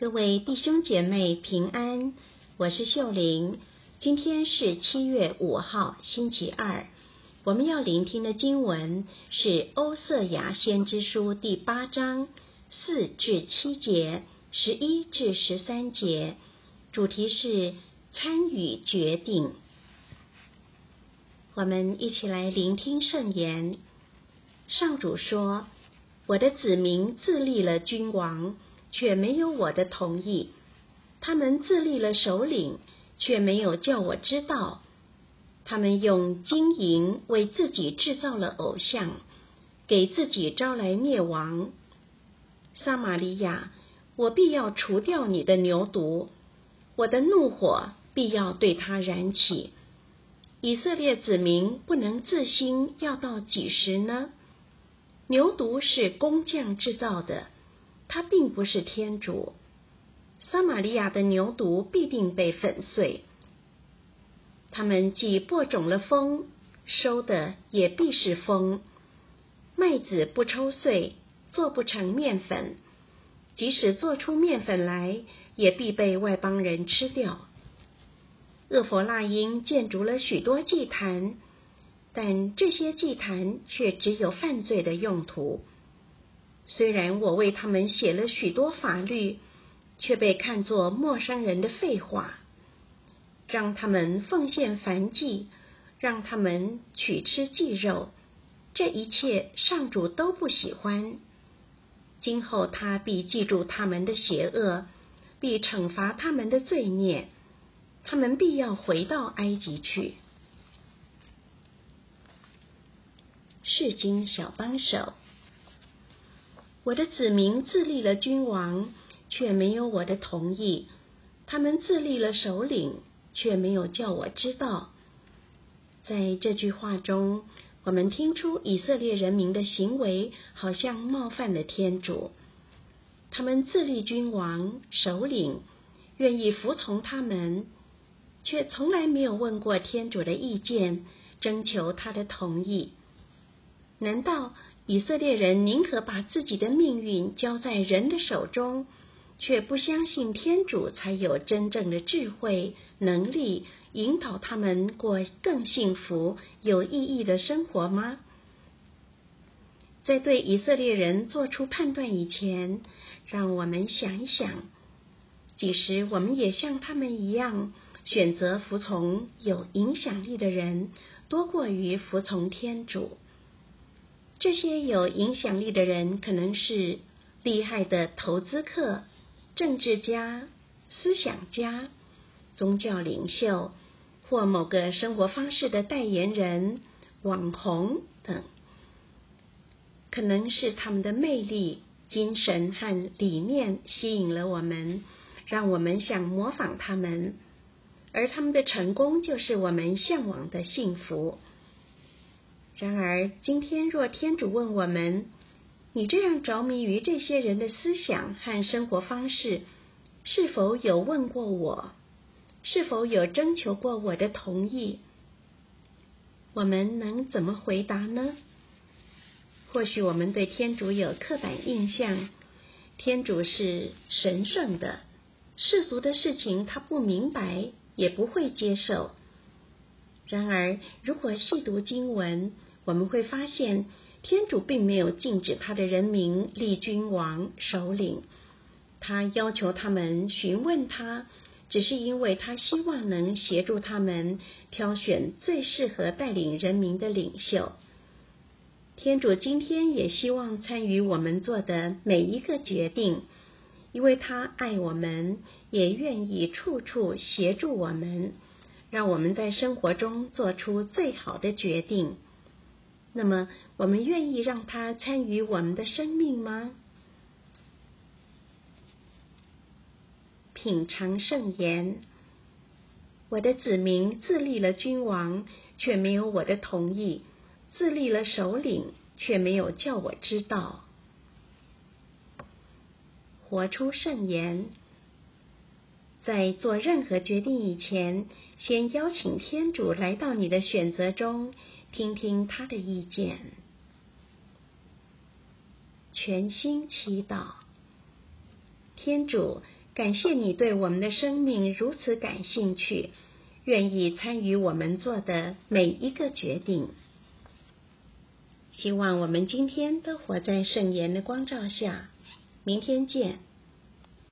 各位弟兄姐妹平安，我是秀玲。今天是七月五号，星期二。我们要聆听的经文是《欧瑟雅先知书》第八章四至七节，十一至十三节。主题是参与决定。我们一起来聆听圣言。上主说：“我的子民自立了君王。”却没有我的同意，他们自立了首领，却没有叫我知道。他们用金银为自己制造了偶像，给自己招来灭亡。撒玛利亚，我必要除掉你的牛犊，我的怒火必要对他燃起。以色列子民不能自新，要到几时呢？牛犊是工匠制造的。他并不是天主，撒玛利亚的牛犊必定被粉碎。他们既播种了风，收的也必是风。麦子不抽穗，做不成面粉；即使做出面粉来，也必被外邦人吃掉。厄弗那因建筑了许多祭坛，但这些祭坛却只有犯罪的用途。虽然我为他们写了许多法律，却被看作陌生人的废话。让他们奉献燔祭，让他们取吃祭肉，这一切上主都不喜欢。今后他必记住他们的邪恶，必惩罚他们的罪孽，他们必要回到埃及去。世经小帮手。我的子民自立了君王，却没有我的同意；他们自立了首领，却没有叫我知道。在这句话中，我们听出以色列人民的行为好像冒犯了天主。他们自立君王、首领，愿意服从他们，却从来没有问过天主的意见，征求他的同意。难道？以色列人宁可把自己的命运交在人的手中，却不相信天主才有真正的智慧能力引导他们过更幸福、有意义的生活吗？在对以色列人做出判断以前，让我们想一想：即使我们也像他们一样，选择服从有影响力的人，多过于服从天主。这些有影响力的人，可能是厉害的投资客、政治家、思想家、宗教领袖，或某个生活方式的代言人、网红等。可能是他们的魅力、精神和理念吸引了我们，让我们想模仿他们，而他们的成功就是我们向往的幸福。然而，今天若天主问我们：“你这样着迷于这些人的思想和生活方式，是否有问过我？是否有征求过我的同意？”我们能怎么回答呢？或许我们对天主有刻板印象：天主是神圣的，世俗的事情他不明白，也不会接受。然而，如果细读经文，我们会发现，天主并没有禁止他的人民立君王、首领，他要求他们询问他，只是因为他希望能协助他们挑选最适合带领人民的领袖。天主今天也希望参与我们做的每一个决定，因为他爱我们，也愿意处处协助我们，让我们在生活中做出最好的决定。那么，我们愿意让他参与我们的生命吗？品尝圣言，我的子民自立了君王，却没有我的同意；自立了首领，却没有叫我知道。活出圣言，在做任何决定以前，先邀请天主来到你的选择中。听听他的意见，全心祈祷。天主感谢你对我们的生命如此感兴趣，愿意参与我们做的每一个决定。希望我们今天都活在圣言的光照下。明天见。